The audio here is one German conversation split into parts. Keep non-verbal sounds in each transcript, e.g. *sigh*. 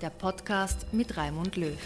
der Podcast mit Raimund Löw.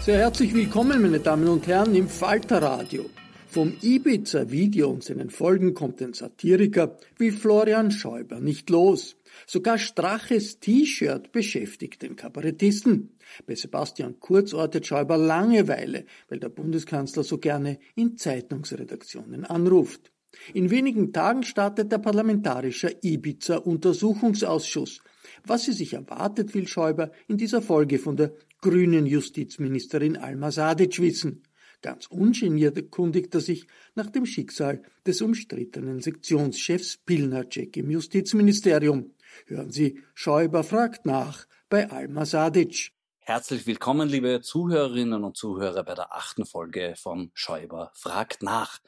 Sehr herzlich willkommen, meine Damen und Herren, im Falter Radio. Vom Ibiza-Video und seinen Folgen kommt ein Satiriker wie Florian Schäuber nicht los. Sogar Straches T-Shirt beschäftigt den Kabarettisten. Bei Sebastian Kurz ortet Schäuber Langeweile, weil der Bundeskanzler so gerne in Zeitungsredaktionen anruft. In wenigen Tagen startet der Parlamentarische Ibiza-Untersuchungsausschuss. Was sie sich erwartet, will Schäuber in dieser Folge von der grünen Justizministerin Alma Sadic wissen. Ganz ungeniert erkundigt er sich nach dem Schicksal des umstrittenen Sektionschefs Pilnacek im Justizministerium. Hören Sie, Schäuber fragt nach bei Alma Sadic. Herzlich willkommen, liebe Zuhörerinnen und Zuhörer, bei der achten Folge von Schäuber fragt nach.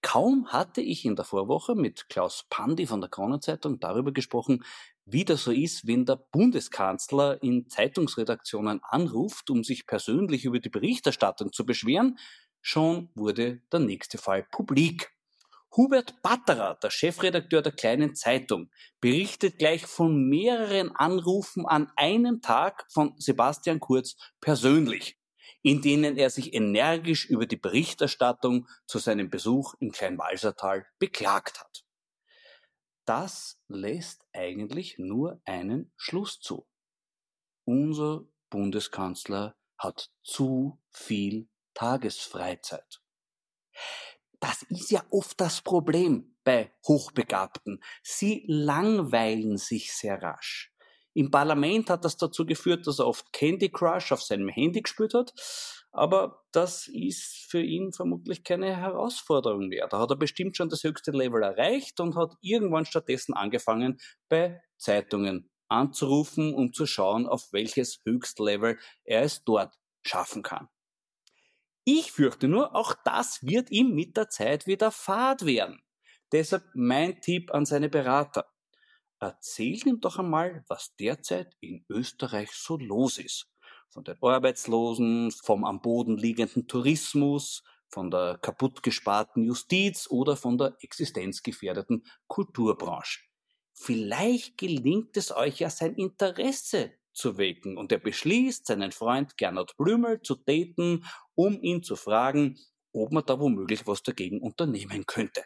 Kaum hatte ich in der Vorwoche mit Klaus Pandi von der Kronenzeitung darüber gesprochen, wie das so ist, wenn der Bundeskanzler in Zeitungsredaktionen anruft, um sich persönlich über die Berichterstattung zu beschweren, schon wurde der nächste Fall publik. Hubert Batterer, der Chefredakteur der kleinen Zeitung, berichtet gleich von mehreren Anrufen an einem Tag von Sebastian Kurz persönlich, in denen er sich energisch über die Berichterstattung zu seinem Besuch im Kleinwalsertal beklagt hat das lässt eigentlich nur einen Schluss zu. Unser Bundeskanzler hat zu viel Tagesfreizeit. Das ist ja oft das Problem bei Hochbegabten. Sie langweilen sich sehr rasch. Im Parlament hat das dazu geführt, dass er oft Candy Crush auf seinem Handy gespielt hat. Aber das ist für ihn vermutlich keine Herausforderung mehr. Da hat er bestimmt schon das höchste Level erreicht und hat irgendwann stattdessen angefangen, bei Zeitungen anzurufen, um zu schauen, auf welches Höchstlevel er es dort schaffen kann. Ich fürchte nur, auch das wird ihm mit der Zeit wieder fad werden. Deshalb mein Tipp an seine Berater. Erzählt ihm doch einmal, was derzeit in Österreich so los ist von den Arbeitslosen, vom am Boden liegenden Tourismus, von der kaputtgesparten Justiz oder von der existenzgefährdeten Kulturbranche. Vielleicht gelingt es euch ja sein Interesse zu wecken und er beschließt, seinen Freund Gernot Blümel zu daten, um ihn zu fragen, ob man da womöglich was dagegen unternehmen könnte.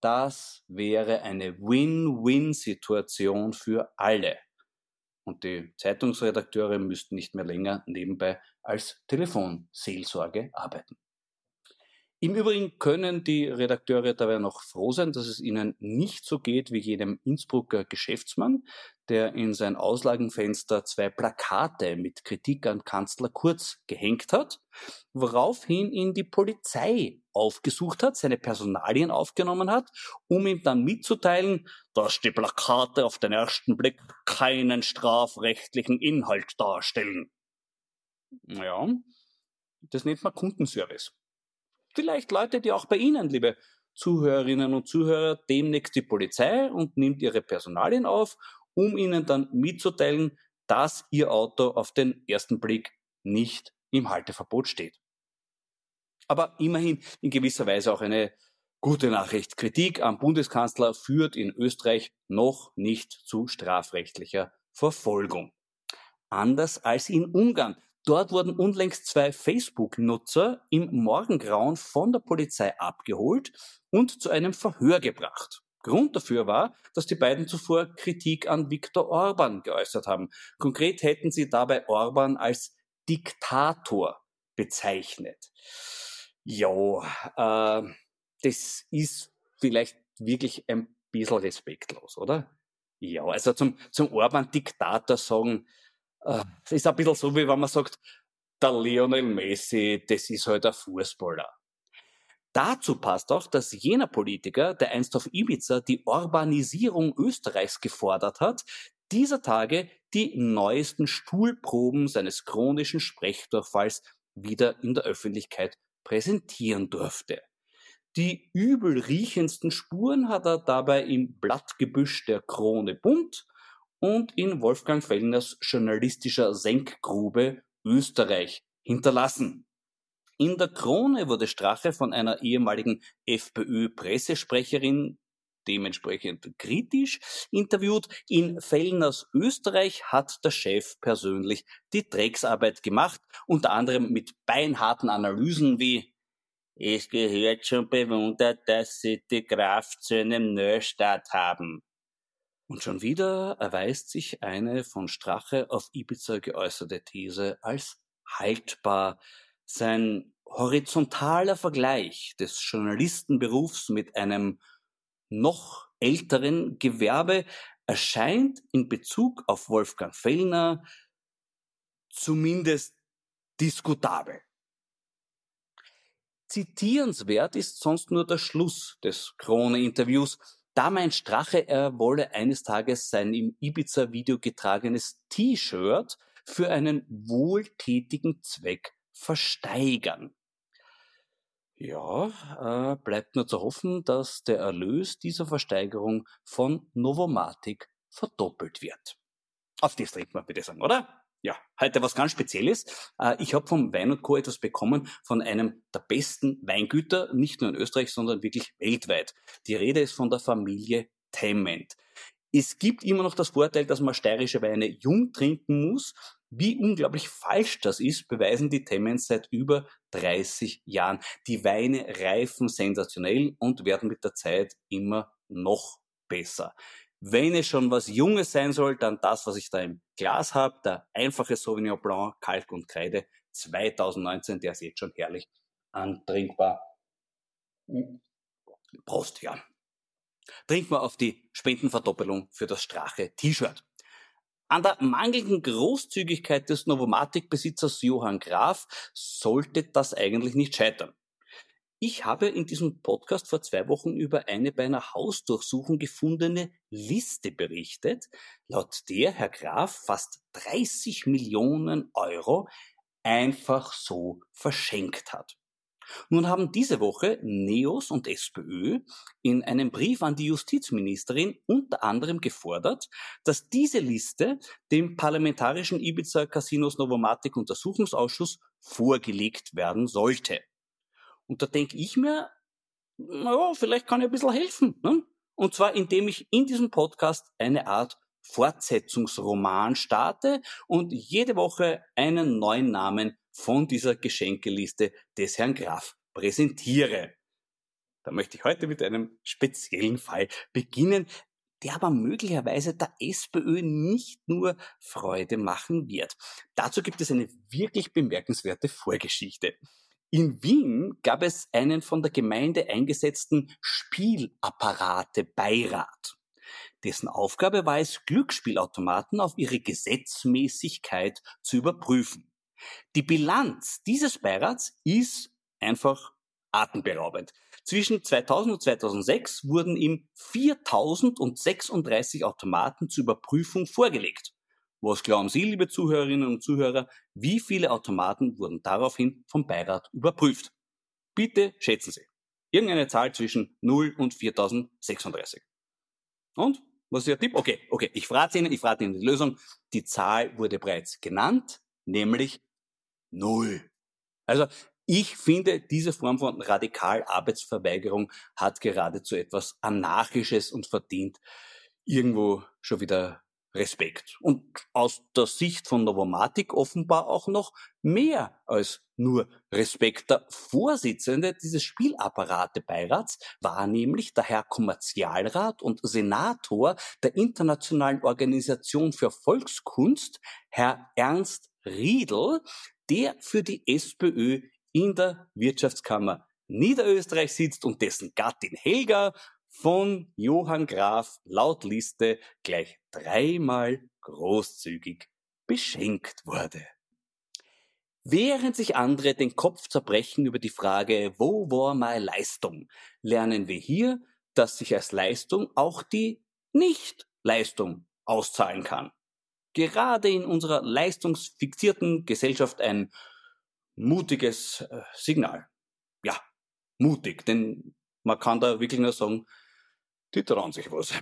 Das wäre eine Win-Win-Situation für alle und die Zeitungsredakteure müssten nicht mehr länger nebenbei als Telefonseelsorge arbeiten. Im Übrigen können die Redakteure dabei noch froh sein, dass es ihnen nicht so geht wie jedem Innsbrucker Geschäftsmann, der in sein Auslagenfenster zwei Plakate mit Kritik an Kanzler Kurz gehängt hat, woraufhin ihn die Polizei aufgesucht hat, seine Personalien aufgenommen hat, um ihm dann mitzuteilen, dass die Plakate auf den ersten Blick keinen strafrechtlichen Inhalt darstellen. Ja, das nennt man Kundenservice. Vielleicht läutet ja auch bei Ihnen, liebe Zuhörerinnen und Zuhörer, demnächst die Polizei und nimmt Ihre Personalien auf, um Ihnen dann mitzuteilen, dass Ihr Auto auf den ersten Blick nicht im Halteverbot steht. Aber immerhin in gewisser Weise auch eine gute Nachricht. Kritik am Bundeskanzler führt in Österreich noch nicht zu strafrechtlicher Verfolgung. Anders als in Ungarn. Dort wurden unlängst zwei Facebook-Nutzer im Morgengrauen von der Polizei abgeholt und zu einem Verhör gebracht. Grund dafür war, dass die beiden zuvor Kritik an Viktor Orban geäußert haben. Konkret hätten sie dabei Orban als Diktator bezeichnet. Ja, äh, das ist vielleicht wirklich ein bisschen respektlos, oder? Ja, also zum, zum Orban-Diktator sagen, es ist ein bisschen so, wie wenn man sagt, der Lionel Messi, das ist halt ein Fußballer. Dazu passt auch, dass jener Politiker, der einst auf Ibiza die Urbanisierung Österreichs gefordert hat, dieser Tage die neuesten Stuhlproben seines chronischen Sprechdurchfalls wieder in der Öffentlichkeit präsentieren durfte. Die übel riechendsten Spuren hat er dabei im Blattgebüsch der Krone Bunt und in Wolfgang Fellners journalistischer Senkgrube Österreich hinterlassen. In der Krone wurde Strache von einer ehemaligen FPÖ-Pressesprecherin dementsprechend kritisch interviewt. In Fellners Österreich hat der Chef persönlich die Drecksarbeit gemacht, unter anderem mit beinharten Analysen wie es gehört schon bewundert, dass sie die Kraft zu einem Neustart haben. Und schon wieder erweist sich eine von Strache auf Ibiza geäußerte These als haltbar. Sein horizontaler Vergleich des Journalistenberufs mit einem noch älteren Gewerbe erscheint in Bezug auf Wolfgang Fellner zumindest diskutabel. Zitierenswert ist sonst nur der Schluss des Krone-Interviews, da meint Strache, er wolle eines Tages sein im Ibiza-Video getragenes T-Shirt für einen wohltätigen Zweck versteigern. Ja, äh, bleibt nur zu hoffen, dass der Erlös dieser Versteigerung von Novomatic verdoppelt wird. Auf das trinken wir bitte sagen, oder? Ja, heute was ganz Spezielles. Äh, ich habe vom Wein Co. etwas bekommen von einem der besten Weingüter, nicht nur in Österreich, sondern wirklich weltweit. Die Rede ist von der Familie Temment. Es gibt immer noch das Vorteil, dass man steirische Weine jung trinken muss. Wie unglaublich falsch das ist, beweisen die Temments seit über 30 Jahren. Die Weine reifen sensationell und werden mit der Zeit immer noch besser. Wenn es schon was Junges sein soll, dann das, was ich da im Glas habe, der einfache Sauvignon Blanc, Kalk und Kreide 2019, der ist jetzt schon herrlich antrinkbar. Prost, ja. Trinken wir auf die Spendenverdoppelung für das Strache T-Shirt. An der mangelnden Großzügigkeit des Novomatic-Besitzers Johann Graf sollte das eigentlich nicht scheitern. Ich habe in diesem Podcast vor zwei Wochen über eine bei einer Hausdurchsuchung gefundene Liste berichtet, laut der Herr Graf fast 30 Millionen Euro einfach so verschenkt hat. Nun haben diese Woche Neos und SPÖ in einem Brief an die Justizministerin unter anderem gefordert, dass diese Liste dem parlamentarischen Ibiza Casinos Novomatic Untersuchungsausschuss vorgelegt werden sollte. Und da denke ich mir, naja, vielleicht kann ich ein bisschen helfen. Ne? Und zwar, indem ich in diesem Podcast eine Art Fortsetzungsroman starte und jede Woche einen neuen Namen von dieser Geschenkeliste des Herrn Graf präsentiere. Da möchte ich heute mit einem speziellen Fall beginnen, der aber möglicherweise der SPÖ nicht nur Freude machen wird. Dazu gibt es eine wirklich bemerkenswerte Vorgeschichte. In Wien gab es einen von der Gemeinde eingesetzten Spielapparate-Beirat. Dessen Aufgabe war es, Glücksspielautomaten auf ihre Gesetzmäßigkeit zu überprüfen. Die Bilanz dieses Beirats ist einfach atemberaubend. Zwischen 2000 und 2006 wurden ihm 4036 Automaten zur Überprüfung vorgelegt. Was glauben Sie, liebe Zuhörerinnen und Zuhörer, wie viele Automaten wurden daraufhin vom Beirat überprüft? Bitte schätzen Sie. Irgendeine Zahl zwischen 0 und 4036. Und? Was ist Ihr Tipp? Okay, okay, ich frage Ihnen, ich frage Ihnen die Lösung. Die Zahl wurde bereits genannt, nämlich 0. Also ich finde, diese Form von Radicalarbeitsverweigerung hat geradezu etwas Anarchisches und verdient irgendwo schon wieder Respekt. Und aus der Sicht von Novomatic offenbar auch noch mehr als nur Respekt. Der Vorsitzende dieses Spielapparate-Beirats war nämlich der Herr Kommerzialrat und Senator der Internationalen Organisation für Volkskunst, Herr Ernst Riedel, der für die SPÖ in der Wirtschaftskammer Niederösterreich sitzt und dessen Gattin Helga von Johann Graf laut Liste gleich dreimal großzügig beschenkt wurde. Während sich andere den Kopf zerbrechen über die Frage, wo war meine Leistung, lernen wir hier, dass sich als Leistung auch die Nicht-Leistung auszahlen kann. Gerade in unserer leistungsfixierten Gesellschaft ein mutiges äh, Signal. Ja, mutig, denn man kann da wirklich nur sagen, die trauen sich was.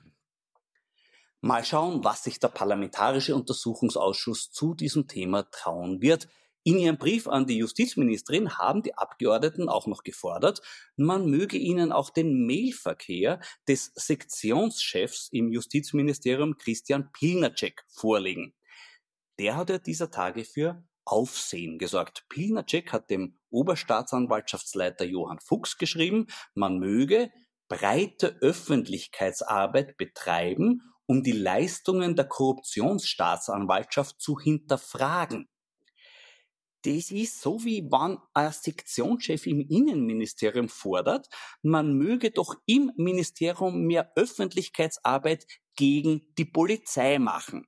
Mal schauen, was sich der Parlamentarische Untersuchungsausschuss zu diesem Thema trauen wird. In ihrem Brief an die Justizministerin haben die Abgeordneten auch noch gefordert, man möge ihnen auch den Mailverkehr des Sektionschefs im Justizministerium Christian Pilnacek vorlegen. Der hat ja dieser Tage für Aufsehen gesorgt. Pilnacek hat dem Oberstaatsanwaltschaftsleiter Johann Fuchs geschrieben, man möge breite Öffentlichkeitsarbeit betreiben, um die Leistungen der Korruptionsstaatsanwaltschaft zu hinterfragen. Das ist so, wie wenn ein Sektionschef im Innenministerium fordert, man möge doch im Ministerium mehr Öffentlichkeitsarbeit gegen die Polizei machen.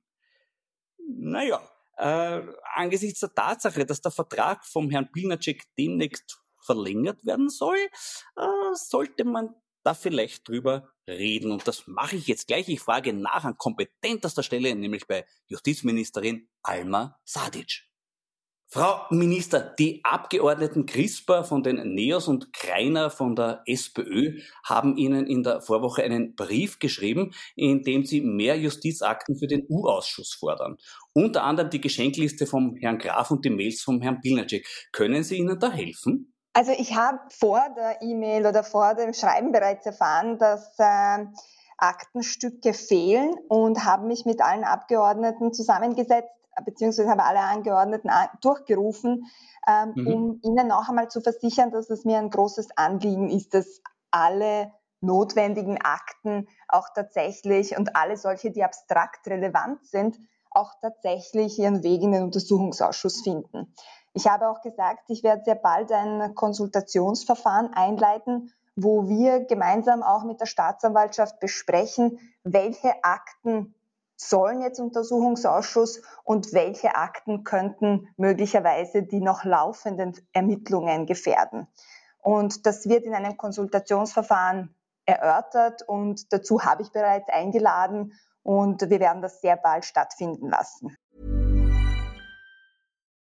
Naja, äh, angesichts der Tatsache, dass der Vertrag vom Herrn Pilnacek demnächst verlängert werden soll, äh, sollte man da vielleicht drüber reden. Und das mache ich jetzt gleich. Ich frage nach an kompetentester Stelle, nämlich bei Justizministerin Alma Sadic. Frau Minister, die Abgeordneten Crisper von den NEOS und Kreiner von der SPÖ haben Ihnen in der Vorwoche einen Brief geschrieben, in dem Sie mehr Justizakten für den U-Ausschuss fordern. Unter anderem die Geschenkliste vom Herrn Graf und die Mails vom Herrn Pilnacek. Können Sie Ihnen da helfen? Also ich habe vor der E-Mail oder vor dem Schreiben bereits erfahren, dass äh, Aktenstücke fehlen und habe mich mit allen Abgeordneten zusammengesetzt, beziehungsweise habe alle Angeordneten durchgerufen, ähm, mhm. um ihnen noch einmal zu versichern, dass es mir ein großes Anliegen ist, dass alle notwendigen Akten auch tatsächlich und alle solche, die abstrakt relevant sind, auch tatsächlich ihren Weg in den Untersuchungsausschuss finden. Ich habe auch gesagt, ich werde sehr bald ein Konsultationsverfahren einleiten, wo wir gemeinsam auch mit der Staatsanwaltschaft besprechen, welche Akten sollen jetzt Untersuchungsausschuss und welche Akten könnten möglicherweise die noch laufenden Ermittlungen gefährden. Und das wird in einem Konsultationsverfahren erörtert und dazu habe ich bereits eingeladen und wir werden das sehr bald stattfinden lassen.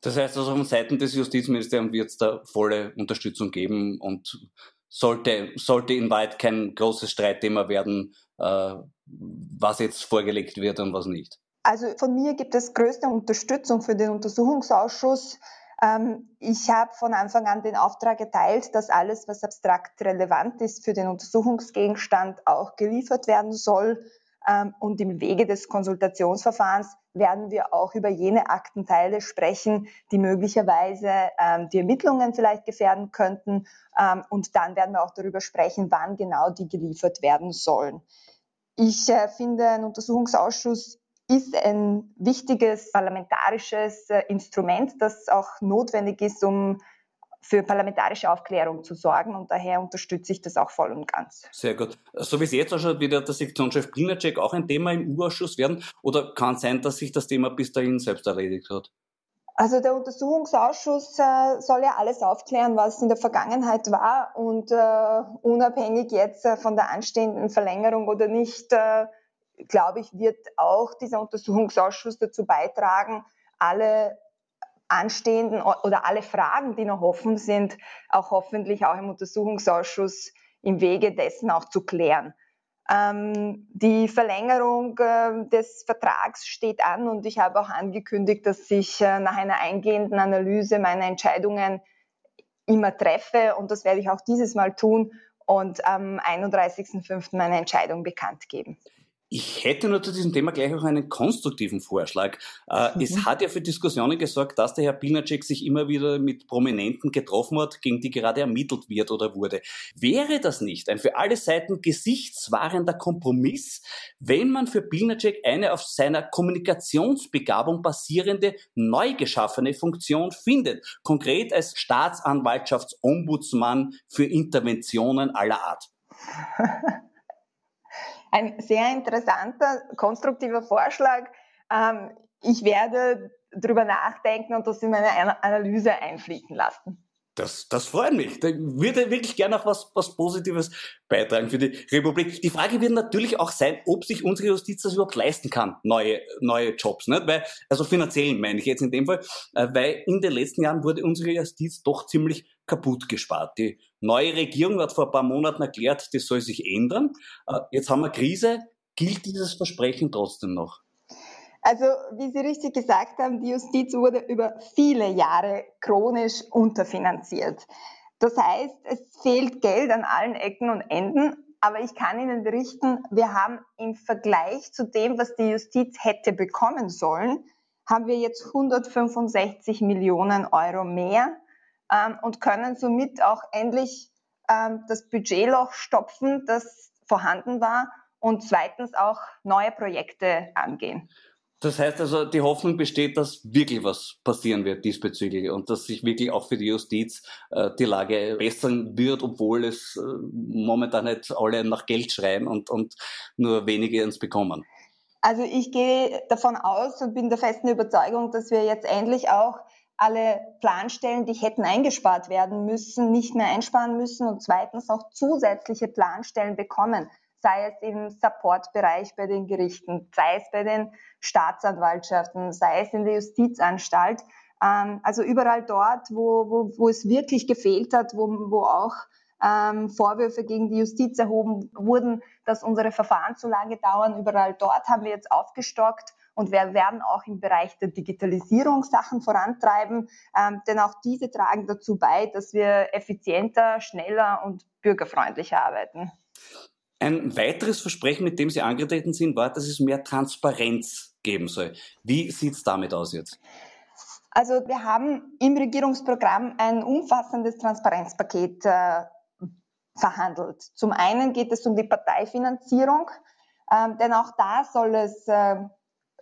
Das heißt also von Seiten des Justizministeriums wird es da volle Unterstützung geben und sollte, sollte in Wahrheit kein großes Streitthema werden, äh, was jetzt vorgelegt wird und was nicht. Also von mir gibt es größte Unterstützung für den Untersuchungsausschuss. Ähm, ich habe von Anfang an den Auftrag geteilt, dass alles, was abstrakt relevant ist für den Untersuchungsgegenstand, auch geliefert werden soll. Ähm, und im Wege des Konsultationsverfahrens werden wir auch über jene Aktenteile sprechen, die möglicherweise ähm, die Ermittlungen vielleicht gefährden könnten. Und dann werden wir auch darüber sprechen, wann genau die geliefert werden sollen. Ich äh, finde, ein Untersuchungsausschuss ist ein wichtiges parlamentarisches äh, Instrument, das auch notwendig ist, um für parlamentarische Aufklärung zu sorgen und daher unterstütze ich das auch voll und ganz. Sehr gut. So wie es jetzt ausschaut, wird der Sektionschef Klinacek auch ein Thema im U-Ausschuss werden oder kann es sein, dass sich das Thema bis dahin selbst erledigt hat? Also der Untersuchungsausschuss äh, soll ja alles aufklären, was in der Vergangenheit war und äh, unabhängig jetzt äh, von der anstehenden Verlängerung oder nicht, äh, glaube ich, wird auch dieser Untersuchungsausschuss dazu beitragen, alle anstehenden oder alle Fragen, die noch offen sind, auch hoffentlich auch im Untersuchungsausschuss im Wege dessen auch zu klären. Ähm, die Verlängerung äh, des Vertrags steht an und ich habe auch angekündigt, dass ich äh, nach einer eingehenden Analyse meine Entscheidungen immer treffe und das werde ich auch dieses Mal tun und am 31.05. meine Entscheidung bekannt geben. Ich hätte nur zu diesem Thema gleich auch einen konstruktiven Vorschlag. Äh, mhm. Es hat ja für Diskussionen gesorgt, dass der Herr Pilnacek sich immer wieder mit Prominenten getroffen hat, gegen die gerade ermittelt wird oder wurde. Wäre das nicht ein für alle Seiten gesichtswahrender Kompromiss, wenn man für Pilnacek eine auf seiner Kommunikationsbegabung basierende, neu geschaffene Funktion findet? Konkret als Staatsanwaltschaftsombudsmann für Interventionen aller Art. *laughs* ein sehr interessanter, konstruktiver Vorschlag. Ähm, ich werde darüber nachdenken und das in meine Analyse einfließen lassen. Das, das freut mich. Da würde wirklich gerne auch was, was Positives beitragen für die Republik. Die Frage wird natürlich auch sein, ob sich unsere Justiz das überhaupt leisten kann, neue, neue Jobs. Nicht? Weil, also finanziell meine ich jetzt in dem Fall, äh, weil in den letzten Jahren wurde unsere Justiz doch ziemlich kaputt gespart. Die neue Regierung hat vor ein paar Monaten erklärt, das soll sich ändern. Äh, jetzt haben wir Krise. Gilt dieses Versprechen trotzdem noch? Also, wie Sie richtig gesagt haben, die Justiz wurde über viele Jahre chronisch unterfinanziert. Das heißt, es fehlt Geld an allen Ecken und Enden, aber ich kann Ihnen berichten, wir haben im Vergleich zu dem, was die Justiz hätte bekommen sollen, haben wir jetzt 165 Millionen Euro mehr ähm, und können somit auch endlich ähm, das Budgetloch stopfen, das vorhanden war und zweitens auch neue Projekte angehen. Das heißt also, die Hoffnung besteht, dass wirklich was passieren wird diesbezüglich und dass sich wirklich auch für die Justiz äh, die Lage bessern wird, obwohl es äh, momentan nicht alle nach Geld schreien und, und nur wenige uns bekommen. Also ich gehe davon aus und bin der festen Überzeugung, dass wir jetzt endlich auch alle Planstellen, die hätten eingespart werden müssen, nicht mehr einsparen müssen und zweitens auch zusätzliche Planstellen bekommen sei es im Supportbereich bei den Gerichten, sei es bei den Staatsanwaltschaften, sei es in der Justizanstalt. Ähm, also überall dort, wo, wo, wo es wirklich gefehlt hat, wo, wo auch ähm, Vorwürfe gegen die Justiz erhoben wurden, dass unsere Verfahren zu lange dauern. Überall dort haben wir jetzt aufgestockt und wir werden auch im Bereich der Digitalisierung Sachen vorantreiben, ähm, denn auch diese tragen dazu bei, dass wir effizienter, schneller und bürgerfreundlicher arbeiten. Ein weiteres Versprechen, mit dem Sie angetreten sind, war, dass es mehr Transparenz geben soll. Wie sieht es damit aus jetzt? Also wir haben im Regierungsprogramm ein umfassendes Transparenzpaket äh, verhandelt. Zum einen geht es um die Parteifinanzierung, äh, denn auch da soll es äh,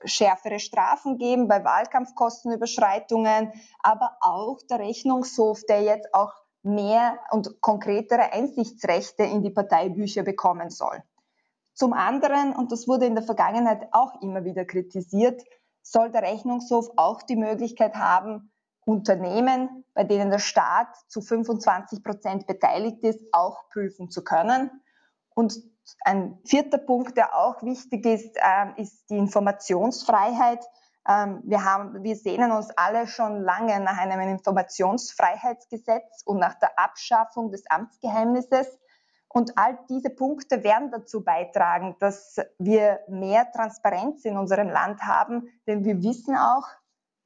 schärfere Strafen geben bei Wahlkampfkostenüberschreitungen, aber auch der Rechnungshof, der jetzt auch mehr und konkretere Einsichtsrechte in die Parteibücher bekommen soll. Zum anderen, und das wurde in der Vergangenheit auch immer wieder kritisiert, soll der Rechnungshof auch die Möglichkeit haben, Unternehmen, bei denen der Staat zu 25 Prozent beteiligt ist, auch prüfen zu können. Und ein vierter Punkt, der auch wichtig ist, äh, ist die Informationsfreiheit. Ähm, wir, haben, wir sehnen uns alle schon lange nach einem Informationsfreiheitsgesetz und nach der Abschaffung des Amtsgeheimnisses. Und all diese Punkte werden dazu beitragen, dass wir mehr Transparenz in unserem Land haben, denn wir wissen auch,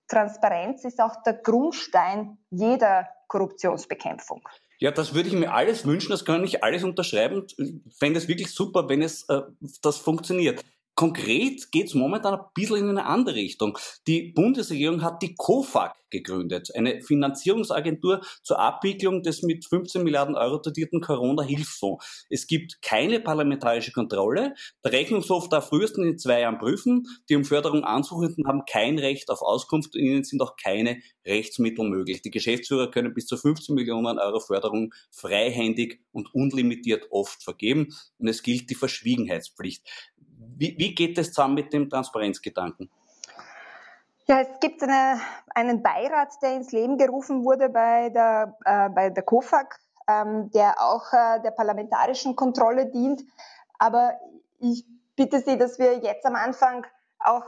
Transparenz ist auch der Grundstein jeder Korruptionsbekämpfung. Ja, das würde ich mir alles wünschen, das kann ich alles unterschreiben. Ich fände es wirklich super, wenn es äh, das funktioniert. Konkret geht es momentan ein bisschen in eine andere Richtung. Die Bundesregierung hat die COFAG gegründet, eine Finanzierungsagentur zur Abwicklung des mit 15 Milliarden Euro dotierten Corona-Hilfsfonds. Es gibt keine parlamentarische Kontrolle. Der Rechnungshof darf frühestens in zwei Jahren prüfen. Die um Förderung Ansuchenden haben kein Recht auf Auskunft und ihnen sind auch keine Rechtsmittel möglich. Die Geschäftsführer können bis zu 15 Millionen Euro Förderung freihändig und unlimitiert oft vergeben und es gilt die Verschwiegenheitspflicht. Wie, wie geht es zusammen mit dem Transparenzgedanken? Ja, es gibt eine, einen Beirat, der ins Leben gerufen wurde bei der, äh, bei der COFAG, ähm, der auch äh, der parlamentarischen Kontrolle dient. Aber ich bitte Sie, dass wir jetzt am Anfang auch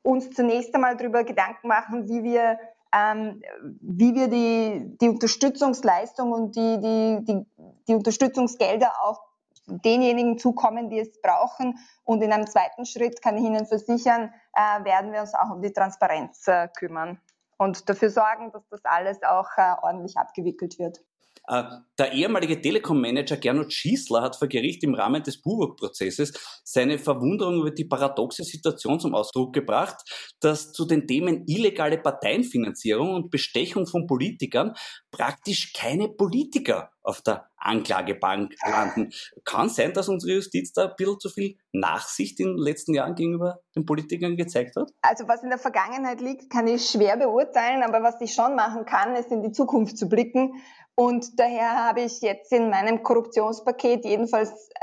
uns zunächst einmal darüber Gedanken machen, wie wir, ähm, wie wir die, die Unterstützungsleistung und die, die, die, die Unterstützungsgelder auch denjenigen zukommen, die es brauchen. Und in einem zweiten Schritt kann ich Ihnen versichern, äh, werden wir uns auch um die Transparenz äh, kümmern und dafür sorgen, dass das alles auch äh, ordentlich abgewickelt wird. Äh, der ehemalige Telekom-Manager Gernot Schießler hat vor Gericht im Rahmen des Buburg-Prozesses seine Verwunderung über die paradoxe Situation zum Ausdruck gebracht, dass zu den Themen illegale Parteienfinanzierung und Bestechung von Politikern praktisch keine Politiker auf der Anklagebank landen. Kann sein, dass unsere Justiz da ein bisschen zu viel Nachsicht in den letzten Jahren gegenüber den Politikern gezeigt hat? Also was in der Vergangenheit liegt, kann ich schwer beurteilen, aber was ich schon machen kann, ist in die Zukunft zu blicken und daher habe ich jetzt in meinem Korruptionspaket jedenfalls äh,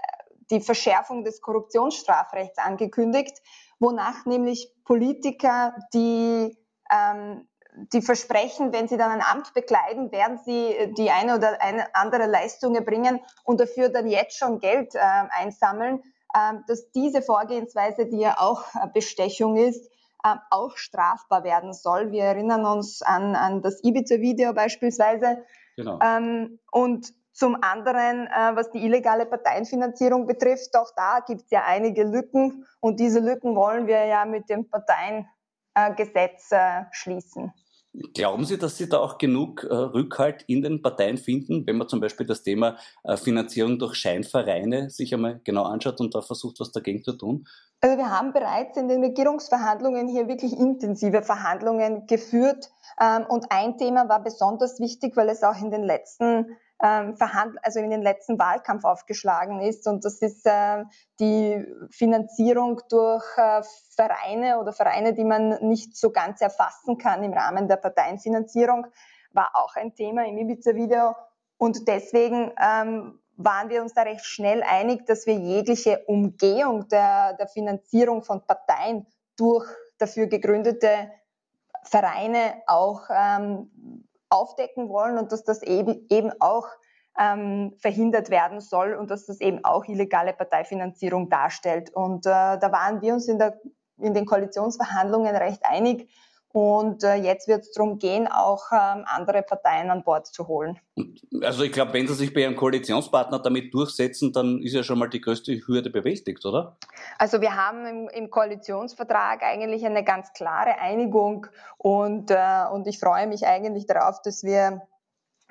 die Verschärfung des Korruptionsstrafrechts angekündigt, wonach nämlich Politiker, die, ähm, die versprechen, wenn sie dann ein Amt bekleiden, werden sie die eine oder eine andere Leistung erbringen und dafür dann jetzt schon Geld äh, einsammeln, äh, dass diese Vorgehensweise, die ja auch Bestechung ist, äh, auch strafbar werden soll. Wir erinnern uns an, an das Ibiza-Video beispielsweise, Genau. Ähm, und zum anderen, äh, was die illegale Parteienfinanzierung betrifft, auch da gibt es ja einige Lücken und diese Lücken wollen wir ja mit dem Parteiengesetz äh, schließen. Glauben Sie, dass Sie da auch genug äh, Rückhalt in den Parteien finden, wenn man zum Beispiel das Thema äh, Finanzierung durch Scheinvereine sich einmal genau anschaut und da versucht, was dagegen zu tun? Also wir haben bereits in den Regierungsverhandlungen hier wirklich intensive Verhandlungen geführt. Ähm, und ein Thema war besonders wichtig, weil es auch in den letzten ähm, also in den letzten Wahlkampf aufgeschlagen ist. Und das ist äh, die Finanzierung durch äh, Vereine oder Vereine, die man nicht so ganz erfassen kann im Rahmen der Parteienfinanzierung, war auch ein Thema im Ibiza-Video. Und deswegen ähm, waren wir uns da recht schnell einig, dass wir jegliche Umgehung der, der Finanzierung von Parteien durch dafür gegründete Vereine auch ähm, aufdecken wollen und dass das eben, auch ähm, verhindert werden soll und dass das eben auch illegale Parteifinanzierung darstellt. Und äh, da waren wir uns in, der, in den Koalitionsverhandlungen recht einig, und äh, jetzt wird es darum gehen, auch ähm, andere Parteien an Bord zu holen. Also ich glaube, wenn Sie sich bei Ihrem Koalitionspartner damit durchsetzen, dann ist ja schon mal die größte Hürde bewältigt, oder? Also wir haben im, im Koalitionsvertrag eigentlich eine ganz klare Einigung und, äh, und ich freue mich eigentlich darauf, dass wir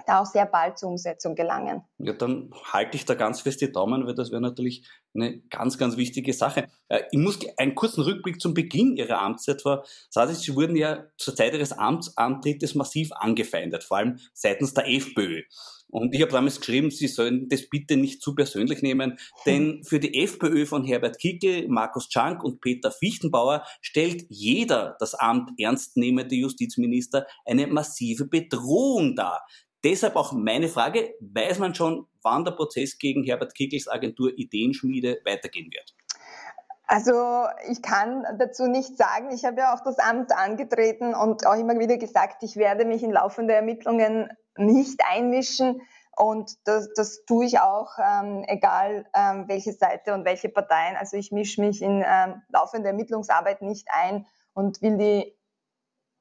da auch sehr bald zur Umsetzung gelangen. Ja, dann halte ich da ganz fest die Daumen, weil das wäre natürlich eine ganz, ganz wichtige Sache. Äh, ich muss einen kurzen Rückblick zum Beginn Ihrer Amtszeit vor. Sie wurden ja zur Zeit Ihres Amtsantrittes massiv angefeindet, vor allem seitens der FPÖ. Und ich habe damals geschrieben, Sie sollen das bitte nicht zu persönlich nehmen, denn *laughs* für die FPÖ von Herbert Kickel, Markus Czank und Peter Fichtenbauer stellt jeder das Amt ernstnehmende Justizminister eine massive Bedrohung dar. Deshalb auch meine Frage, weiß man schon, wann der Prozess gegen Herbert Kickels Agentur Ideenschmiede weitergehen wird? Also ich kann dazu nichts sagen. Ich habe ja auch das Amt angetreten und auch immer wieder gesagt, ich werde mich in laufende Ermittlungen nicht einmischen. Und das, das tue ich auch, ähm, egal ähm, welche Seite und welche Parteien. Also ich mische mich in ähm, laufende Ermittlungsarbeit nicht ein und will die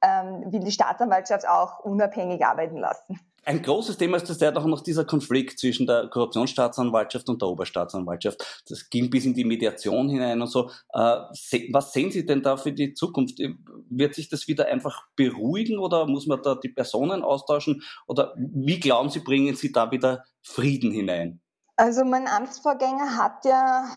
ähm, will die Staatsanwaltschaft auch unabhängig arbeiten lassen. Ein großes Thema ist das ja doch noch dieser Konflikt zwischen der Korruptionsstaatsanwaltschaft und der Oberstaatsanwaltschaft. Das ging bis in die Mediation hinein und so. Äh, was sehen Sie denn da für die Zukunft? Wird sich das wieder einfach beruhigen oder muss man da die Personen austauschen? Oder wie glauben Sie, bringen Sie da wieder Frieden hinein? Also mein Amtsvorgänger hat ja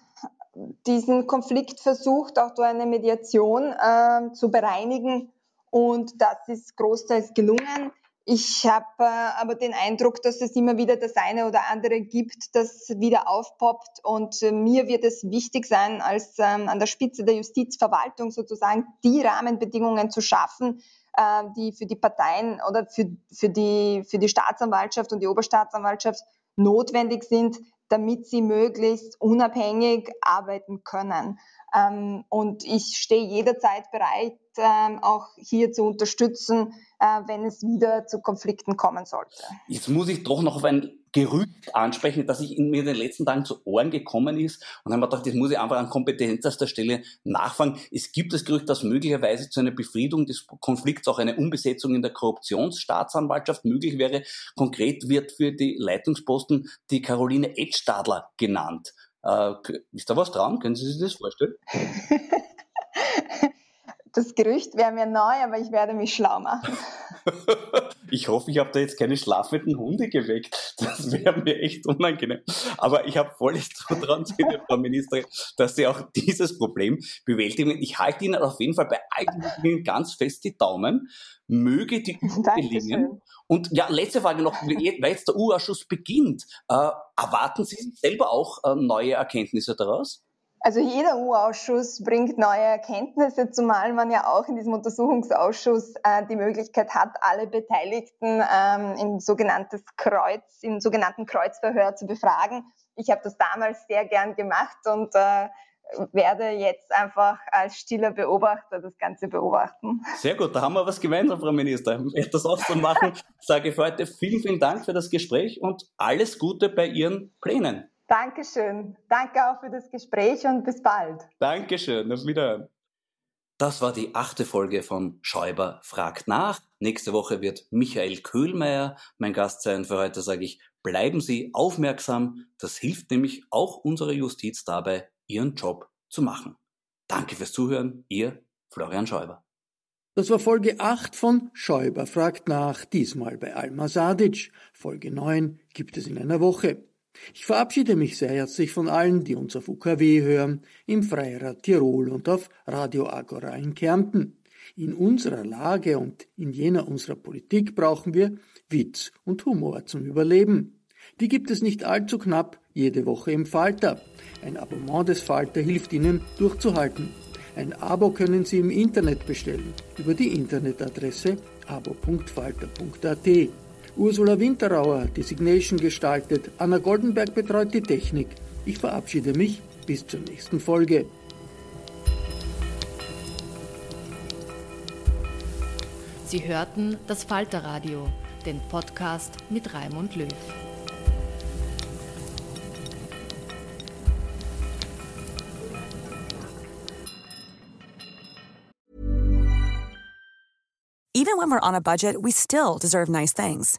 diesen Konflikt versucht, auch durch eine Mediation äh, zu bereinigen. Und das ist großteils gelungen. Ich habe äh, aber den Eindruck, dass es immer wieder das eine oder andere gibt, das wieder aufpoppt. Und äh, mir wird es wichtig sein, als ähm, an der Spitze der Justizverwaltung sozusagen die Rahmenbedingungen zu schaffen, äh, die für die Parteien oder für, für, die, für die Staatsanwaltschaft und die Oberstaatsanwaltschaft notwendig sind, damit sie möglichst unabhängig arbeiten können. Ähm, und ich stehe jederzeit bereit, ähm, auch hier zu unterstützen, äh, wenn es wieder zu Konflikten kommen sollte. Jetzt muss ich doch noch auf ein Gerücht ansprechen, das ich in mir in den letzten Tagen zu Ohren gekommen ist. Und dann habe ich gedacht, das muss ich einfach an Kompetenz aus der Stelle nachfragen. Es gibt das Gerücht, dass möglicherweise zu einer Befriedung des Konflikts auch eine Umbesetzung in der Korruptionsstaatsanwaltschaft möglich wäre. Konkret wird für die Leitungsposten die Caroline Edstadler genannt. Äh, ist da was dran? Können Sie sich das vorstellen? *laughs* Das Gerücht wäre mir neu, aber ich werde mich schlau machen. *laughs* ich hoffe, ich habe da jetzt keine schlafenden Hunde geweckt. Das wäre mir echt unangenehm. Aber ich habe volles Zutrauen zu Ihnen, Frau Ministerin, dass Sie auch dieses Problem bewältigen. Ich halte Ihnen auf jeden Fall bei eigenen ganz fest die Daumen. Möge die Übung gelingen. Und ja, letzte Frage noch, weil jetzt der U-Ausschuss beginnt. Äh, erwarten Sie selber auch äh, neue Erkenntnisse daraus? Also jeder U-Ausschuss bringt neue Erkenntnisse, zumal man ja auch in diesem Untersuchungsausschuss äh, die Möglichkeit hat, alle Beteiligten ähm, in sogenanntes Kreuz, im sogenannten Kreuzverhör zu befragen. Ich habe das damals sehr gern gemacht und äh, werde jetzt einfach als stiller Beobachter das Ganze beobachten. Sehr gut, da haben wir was gemeinsam, Frau Minister. Ich werde das auch so machen. *laughs* Sage ich heute vielen, vielen Dank für das Gespräch und alles Gute bei Ihren Plänen. Dankeschön. Danke auch für das Gespräch und bis bald. Dankeschön. Auf Wiederhören. Das war die achte Folge von Schäuber fragt nach. Nächste Woche wird Michael Köhlmeier mein Gast sein. Für heute sage ich, bleiben Sie aufmerksam. Das hilft nämlich auch unserer Justiz dabei, ihren Job zu machen. Danke fürs Zuhören. Ihr Florian Schäuber. Das war Folge 8 von Schäuber fragt nach, diesmal bei Alma Sadic. Folge 9 gibt es in einer Woche. Ich verabschiede mich sehr herzlich von allen, die uns auf UKW hören, im Freirad Tirol und auf Radio Agora in Kärnten. In unserer Lage und in jener unserer Politik brauchen wir Witz und Humor zum Überleben. Die gibt es nicht allzu knapp jede Woche im Falter. Ein Abonnement des Falter hilft Ihnen durchzuhalten. Ein Abo können Sie im Internet bestellen über die Internetadresse abo.falter.at. Ursula Winterauer die Signation gestaltet, Anna Goldenberg betreut die Technik. Ich verabschiede mich bis zur nächsten Folge. Sie hörten das Falterradio, den Podcast mit Raimund Löw. Even when we're on a budget, we still deserve nice things.